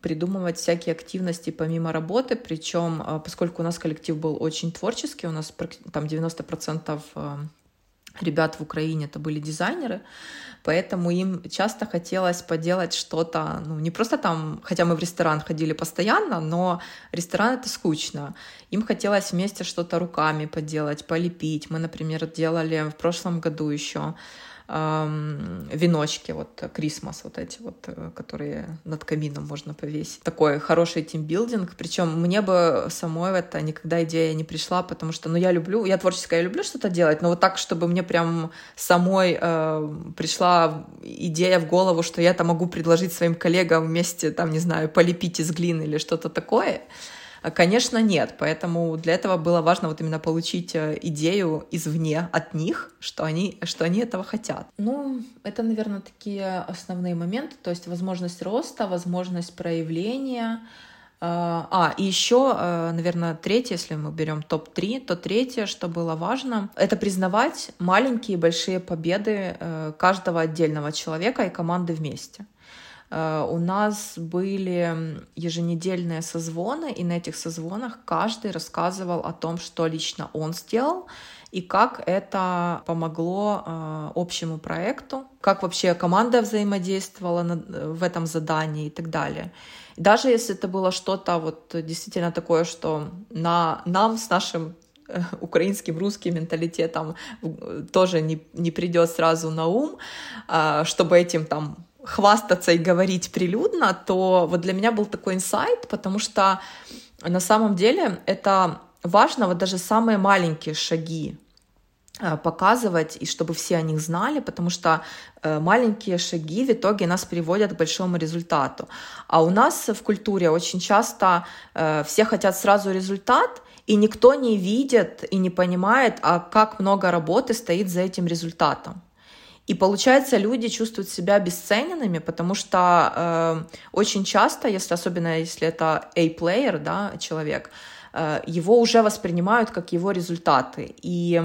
придумывать всякие активности помимо работы, причем, а, поскольку у нас коллектив был очень творческий, у нас там 90% а, ребят в Украине это были дизайнеры, поэтому им часто хотелось поделать что-то, ну, не просто там, хотя мы в ресторан ходили постоянно, но ресторан это скучно. Им хотелось вместе что-то руками поделать, полепить. Мы, например, делали в прошлом году еще веночки, вот Крисмас, вот эти вот, э, которые над камином можно повесить. Такой хороший тимбилдинг. Причем мне бы самой это никогда идея не пришла, потому что, ну, я люблю, я творческая, я люблю что-то делать, но вот так, чтобы мне прям самой э, пришла идея в голову, что я это могу предложить своим коллегам вместе, там, не знаю, полепить из глины или что-то такое, конечно, нет. Поэтому для этого было важно вот именно получить э, идею извне от них, что они, что они этого хотят. Ну, это, наверное, такие основные моменты. То есть возможность роста, возможность проявления, а, а, и еще, э, наверное, третье, если мы берем топ-3, то третье, что было важно, это признавать маленькие и большие победы э, каждого отдельного человека и команды вместе. Э, у нас были еженедельные созвоны, и на этих созвонах каждый рассказывал о том, что лично он сделал, и как это помогло э, общему проекту, как вообще команда взаимодействовала в этом задании и так далее. Даже если это было что-то вот действительно такое, что на, нам с нашим э, украинским, русским менталитетом тоже не, не придет сразу на ум, чтобы этим там хвастаться и говорить прилюдно, то вот для меня был такой инсайт, потому что на самом деле это важно вот даже самые маленькие шаги э, показывать, и чтобы все о них знали, потому что э, маленькие шаги в итоге нас приводят к большому результату. А у нас в культуре очень часто э, все хотят сразу результат, и никто не видит и не понимает, а как много работы стоит за этим результатом. И получается, люди чувствуют себя обесцененными, потому что э, очень часто, если особенно если это A-player, да, человек, Э, его уже воспринимают как его результаты. И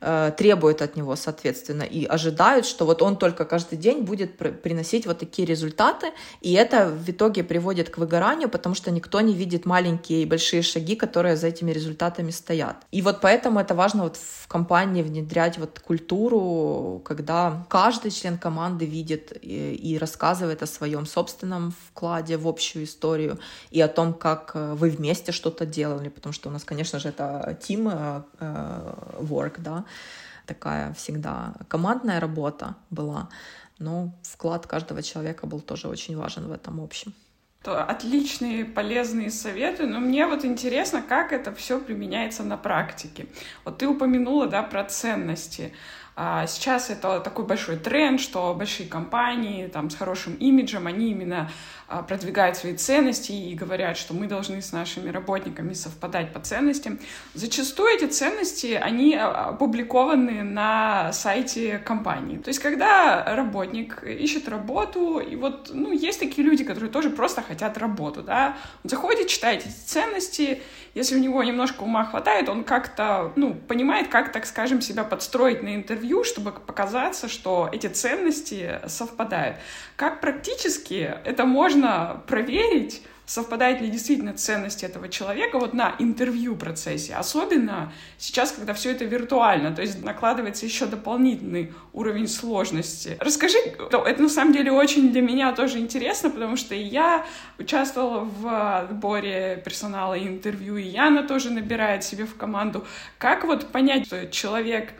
э, требуют от него, соответственно, и ожидают, что вот он только каждый день будет приносить вот такие результаты, и это в итоге приводит к выгоранию, потому что никто не видит маленькие и большие шаги, которые за этими результатами стоят. И вот поэтому это важно вот в компании внедрять вот культуру, когда каждый член команды видит и, рассказывает о своем собственном вкладе в общую историю и о том, как э, вы вместе что-то делали, потому что у нас, конечно же, это team э, work, да, такая всегда командная работа была, но вклад каждого человека был тоже очень важен в этом общем. Отличные, полезные советы, но мне вот интересно, как это все применяется на практике. Вот ты упомянула, да, про ценности. А сейчас это такой большой тренд, что большие компании там с хорошим имиджем, они именно а, продвигают свои ценности и говорят, что мы должны с нашими работниками совпадать по ценностям. Зачастую эти ценности, они а, опубликованы на сайте компании. То есть, когда работник ищет работу, и вот, ну, есть такие люди, которые тоже просто хотят работу, да, он заходит, читает эти ценности, если у него немножко ума хватает, он как-то, ну, понимает, как, так скажем, себя подстроить на интервью, чтобы показаться, что эти ценности совпадают. Как практически это можно проверить, совпадает ли действительно ценность этого человека вот на интервью процессе. Особенно сейчас, когда все это виртуально, то есть накладывается еще дополнительный уровень сложности. Расскажи, это на самом деле очень для меня тоже интересно, потому что я участвовала в отборе персонала и интервью, и Яна тоже набирает себе в команду. Как вот понять, что человек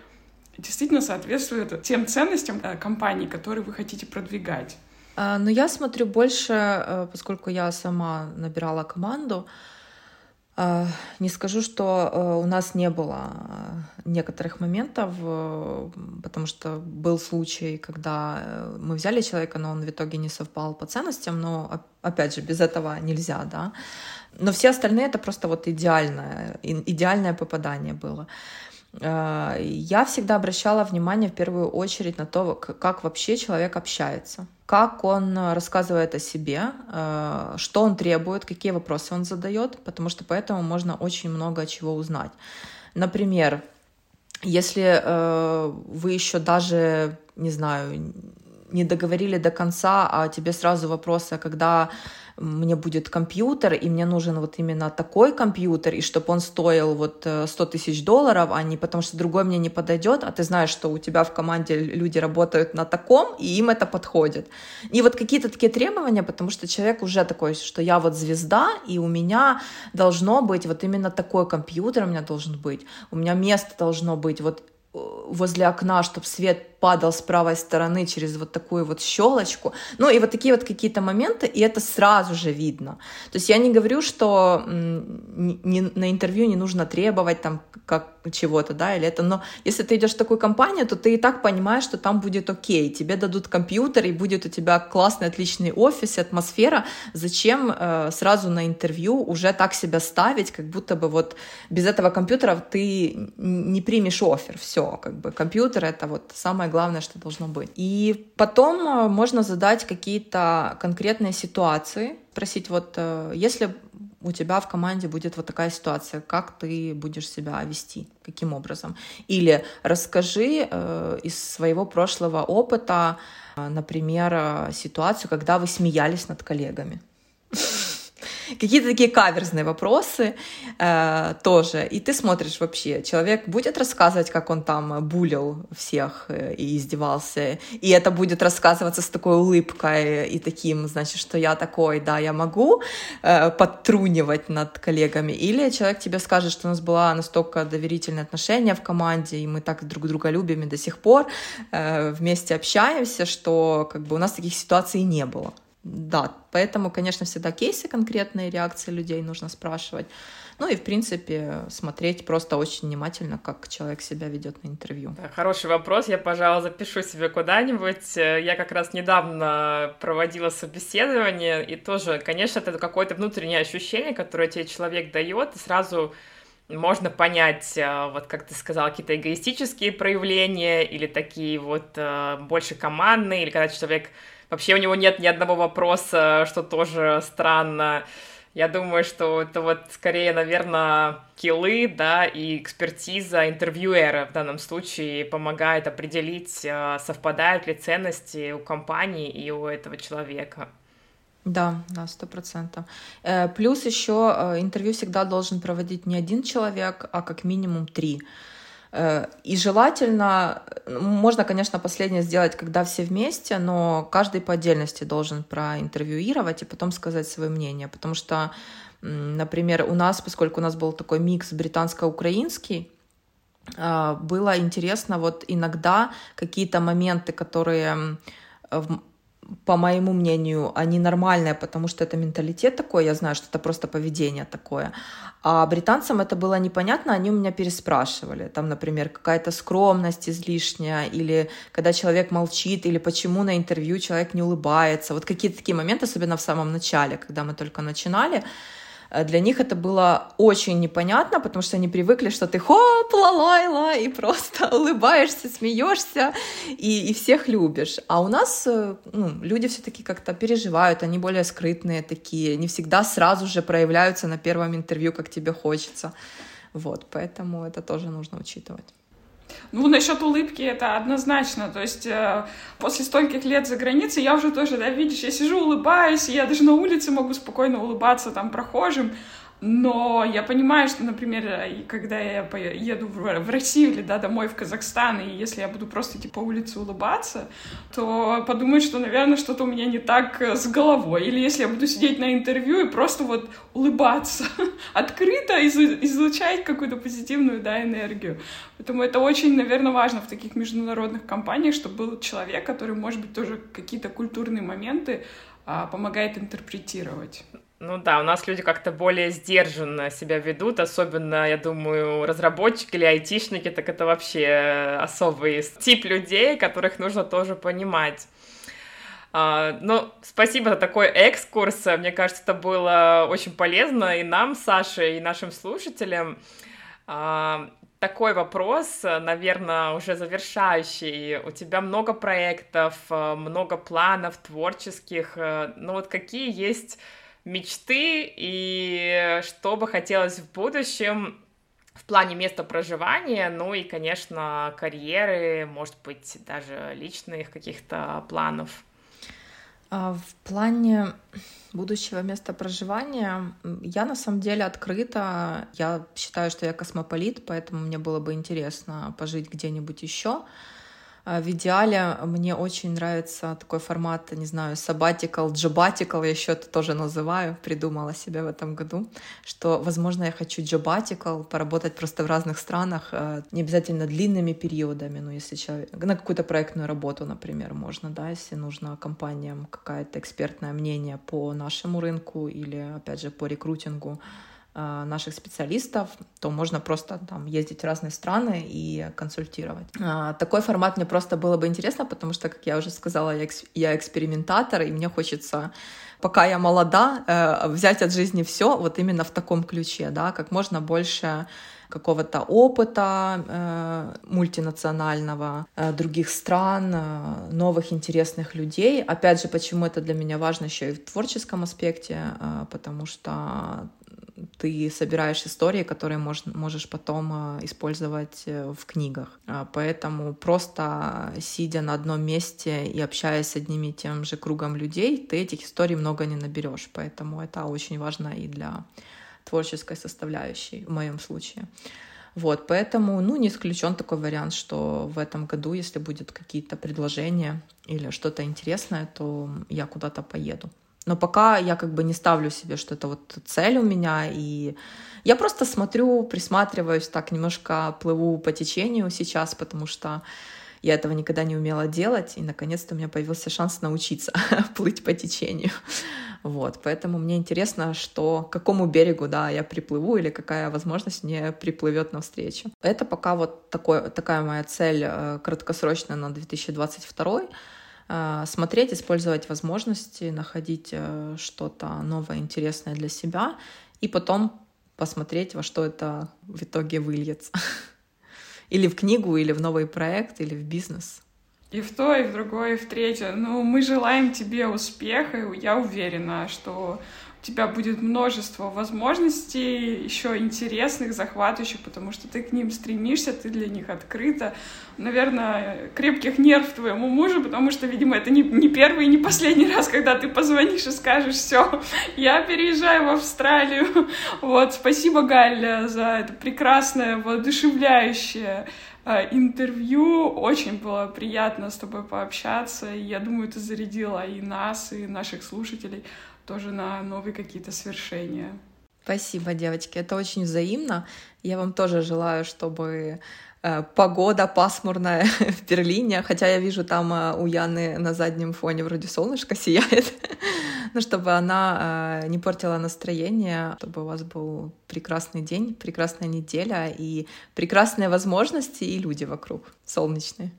действительно соответствует тем ценностям э, компании, которые вы хотите продвигать? А, Но ну, я смотрю больше, э, поскольку я сама набирала команду, а, не скажу, что э, у нас не было некоторых моментов, потому что был случай, когда мы взяли человека, но он в итоге не совпал по ценностям, но опять же, без этого нельзя, да. Но все остальные это просто вот идеальное, идеальное попадание было. Э, я всегда обращала внимание в первую очередь на то, как вообще человек общается, как он рассказывает о себе, э, что он требует, какие вопросы он задает, потому что поэтому можно очень много чего узнать. Например, если вы еще даже, не знаю, не договорили до конца, а тебе сразу вопросы, когда мне будет компьютер, и мне нужен вот именно такой компьютер, и чтобы он стоил вот 100 э, тысяч долларов, а не потому что другой мне не подойдет, а ты знаешь, что у тебя в команде люди работают на таком, и им это подходит. И вот какие-то такие требования, потому что человек уже такой, что я вот звезда, и у меня должно быть вот именно такой компьютер у меня должен быть, у меня место должно быть вот э, возле окна, чтобы свет падал с правой стороны через вот такую вот щелочку. Ну и вот такие вот какие-то моменты, и это сразу же видно. То есть я не говорю, что не, на интервью не нужно требовать там как чего-то, да, или это, но если ты идешь в такую компанию, то ты и так понимаешь, что там будет окей, тебе дадут компьютер, и будет у тебя классный, отличный офис атмосфера, зачем э, сразу на интервью уже так себя ставить, как будто бы вот без этого компьютера ты не примешь офер, все, как бы компьютер это вот самое главное, что должно быть. И потом э, можно задать какие-то конкретные ситуации, спросить вот, э, если у тебя в команде будет вот такая ситуация, как ты будешь себя вести, каким образом. Или расскажи э, из своего прошлого опыта, э, например, э, ситуацию, когда вы смеялись над коллегами какие-то такие каверзные вопросы э, тоже. И ты смотришь вообще, человек будет рассказывать, как он там булил всех э, и издевался, и это будет рассказываться с такой улыбкой и таким, значит, что я такой, да, я могу э, подтрунивать над коллегами, или человек тебе скажет, что у нас была настолько доверительное отношение в команде, и мы так друг друга любим и до сих пор э, вместе общаемся, что как бы у нас таких ситуаций не было. Да, поэтому, конечно, всегда кейсы конкретные, реакции людей нужно спрашивать. Ну и, в принципе, смотреть просто очень внимательно, как человек себя ведет на интервью. Да, хороший вопрос. Я, пожалуй, запишу себе куда-нибудь. Я как раз недавно проводила собеседование, и тоже, конечно, это какое-то внутреннее ощущение, которое тебе человек дает, и сразу можно понять, э, вот как ты сказал, какие-то эгоистические проявления или такие вот э, больше командные, или когда человек Вообще у него нет ни одного вопроса, что тоже странно. Я думаю, что это вот скорее, наверное, киллы, да, и экспертиза интервьюера в данном случае помогает определить, а, совпадают ли ценности у компании и у этого человека. Да, да, сто процентов. Э, плюс еще э, интервью всегда должен проводить не один человек, а как минимум три. Э, и желательно, можно, конечно, последнее сделать, когда все вместе, но каждый по отдельности должен проинтервьюировать и потом сказать свое мнение. Потому что, например, у нас, поскольку у нас был такой микс британско-украинский, э, было интересно вот иногда какие-то моменты, которые по моему мнению, они нормальные, потому что это менталитет такой, я знаю, что это просто поведение такое. А британцам это было непонятно, они у меня переспрашивали. Там, например, какая-то скромность излишняя, или когда человек молчит, или почему на интервью человек не улыбается. Вот какие-то такие моменты, особенно в самом начале, когда мы только начинали, для них это было очень непонятно, потому что они привыкли, что ты хоп, ла-ла-ла, и просто [laughs] улыбаешься, смеешься и, и всех любишь. А у нас э, ну, люди все-таки как-то переживают, они более скрытные такие, не всегда сразу же проявляются на первом интервью, как тебе хочется. Вот, поэтому это тоже нужно учитывать. Ну, насчет улыбки это однозначно. То есть э, после стольких лет за границей я уже тоже, да, видишь, я сижу, улыбаюсь, я даже на улице могу спокойно улыбаться там прохожим. Но я понимаю, что, например, когда я еду в Россию или да, домой в Казахстан, и если я буду просто идти по улице улыбаться, то подумают, что, наверное, что-то у меня не так с головой. Или если я буду сидеть на интервью и просто вот улыбаться [laughs] открыто, излучать какую-то позитивную да, энергию. Поэтому это очень, наверное, важно в таких международных компаниях, чтобы был человек, который, может быть, тоже какие-то культурные моменты а, помогает интерпретировать. Ну да, у нас люди как-то более сдержанно себя ведут, особенно, я думаю, разработчики или айтишники, так это вообще особый тип людей, которых нужно тоже понимать. Uh, ну, спасибо за такой экскурс. Мне кажется, это было очень полезно и нам, Саше, и нашим слушателям. Uh, такой вопрос, наверное, уже завершающий. У тебя много проектов, много планов творческих. Ну вот какие есть мечты и что бы хотелось в будущем в плане места проживания, ну и, конечно, карьеры, может быть, даже личных каких-то планов? А, в плане будущего места проживания я на самом деле открыта. Я считаю, что я космополит, поэтому мне было бы интересно пожить где-нибудь еще. А, в идеале мне очень нравится такой формат, не знаю, sabbatical, джабатикал, я еще это тоже называю, придумала себе в этом году, что, возможно, я хочу джабатикал, поработать просто в разных странах, а, не обязательно длинными периодами, но если человек, на какую-то проектную работу, например, можно, да, если нужно компаниям какое-то экспертное мнение по нашему рынку или, опять же, по рекрутингу, Э, наших специалистов, то можно просто там ездить в разные страны и консультировать. А, такой формат мне просто было бы интересно, потому что, как я уже сказала, я, экс, я экспериментатор, и мне хочется, пока я молода, э, взять от жизни все вот именно в таком ключе, да, как можно больше какого-то опыта э, мультинационального, э, других стран, э, новых интересных людей. Опять же, почему это для меня важно еще и в творческом аспекте, э, потому что ты собираешь истории, которые мож, можешь потом э, использовать э, в книгах. А, поэтому просто сидя на одном месте и общаясь с одним и тем же кругом людей, ты этих историй много не наберешь. Поэтому это очень важно и для творческой составляющей в моем случае. Вот, поэтому, ну, не исключен такой вариант, что в этом году, если будет какие-то предложения или что-то интересное, то я куда-то поеду. Но пока я как бы не ставлю себе, что это вот цель у меня, и я просто смотрю, присматриваюсь, так немножко плыву по течению сейчас, потому что я этого никогда не умела делать, и наконец-то у меня появился шанс научиться [laughs] плыть по течению. Вот, поэтому мне интересно, что к какому берегу, да, я приплыву или какая возможность мне приплывет навстречу. Это пока вот такой, такая моя цель э, краткосрочная на 2022 Э, смотреть, использовать возможности, находить э, что-то новое, интересное для себя, и потом посмотреть, во что это в итоге выльется. [laughs] Или в книгу, или в новый проект, или в бизнес. И в то, и в другое, и в третье. Ну, мы желаем тебе успеха, и я уверена, что у тебя будет множество возможностей, еще интересных, захватывающих, потому что ты к ним стремишься, ты для них открыта. Наверное, крепких нерв твоему мужу, потому что, видимо, это не, не первый и не последний раз, когда ты позвонишь и скажешь, все, я переезжаю в Австралию. Вот, спасибо, Галя, за это прекрасное, воодушевляющее э, интервью. Очень было приятно с тобой пообщаться. Я думаю, ты зарядила и нас, и наших слушателей тоже на новые какие-то свершения. Спасибо, девочки, это очень взаимно. Я вам тоже желаю, чтобы э, погода пасмурная [laughs] в Берлине, хотя я вижу там э, у Яны на заднем фоне вроде солнышко сияет, [laughs] но чтобы она э, не портила настроение, чтобы у вас был прекрасный день, прекрасная неделя и прекрасные возможности и люди вокруг солнечные.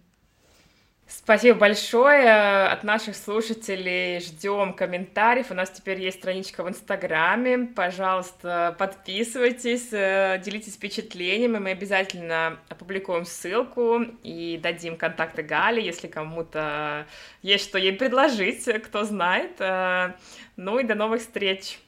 Спасибо большое. От наших слушателей ждем комментариев. У нас теперь есть страничка в Инстаграме. Пожалуйста, подписывайтесь, э, делитесь впечатлениями. Мы обязательно опубликуем ссылку и дадим контакты Гали, если кому-то есть что ей предложить, кто знает. Э, ну и до новых встреч.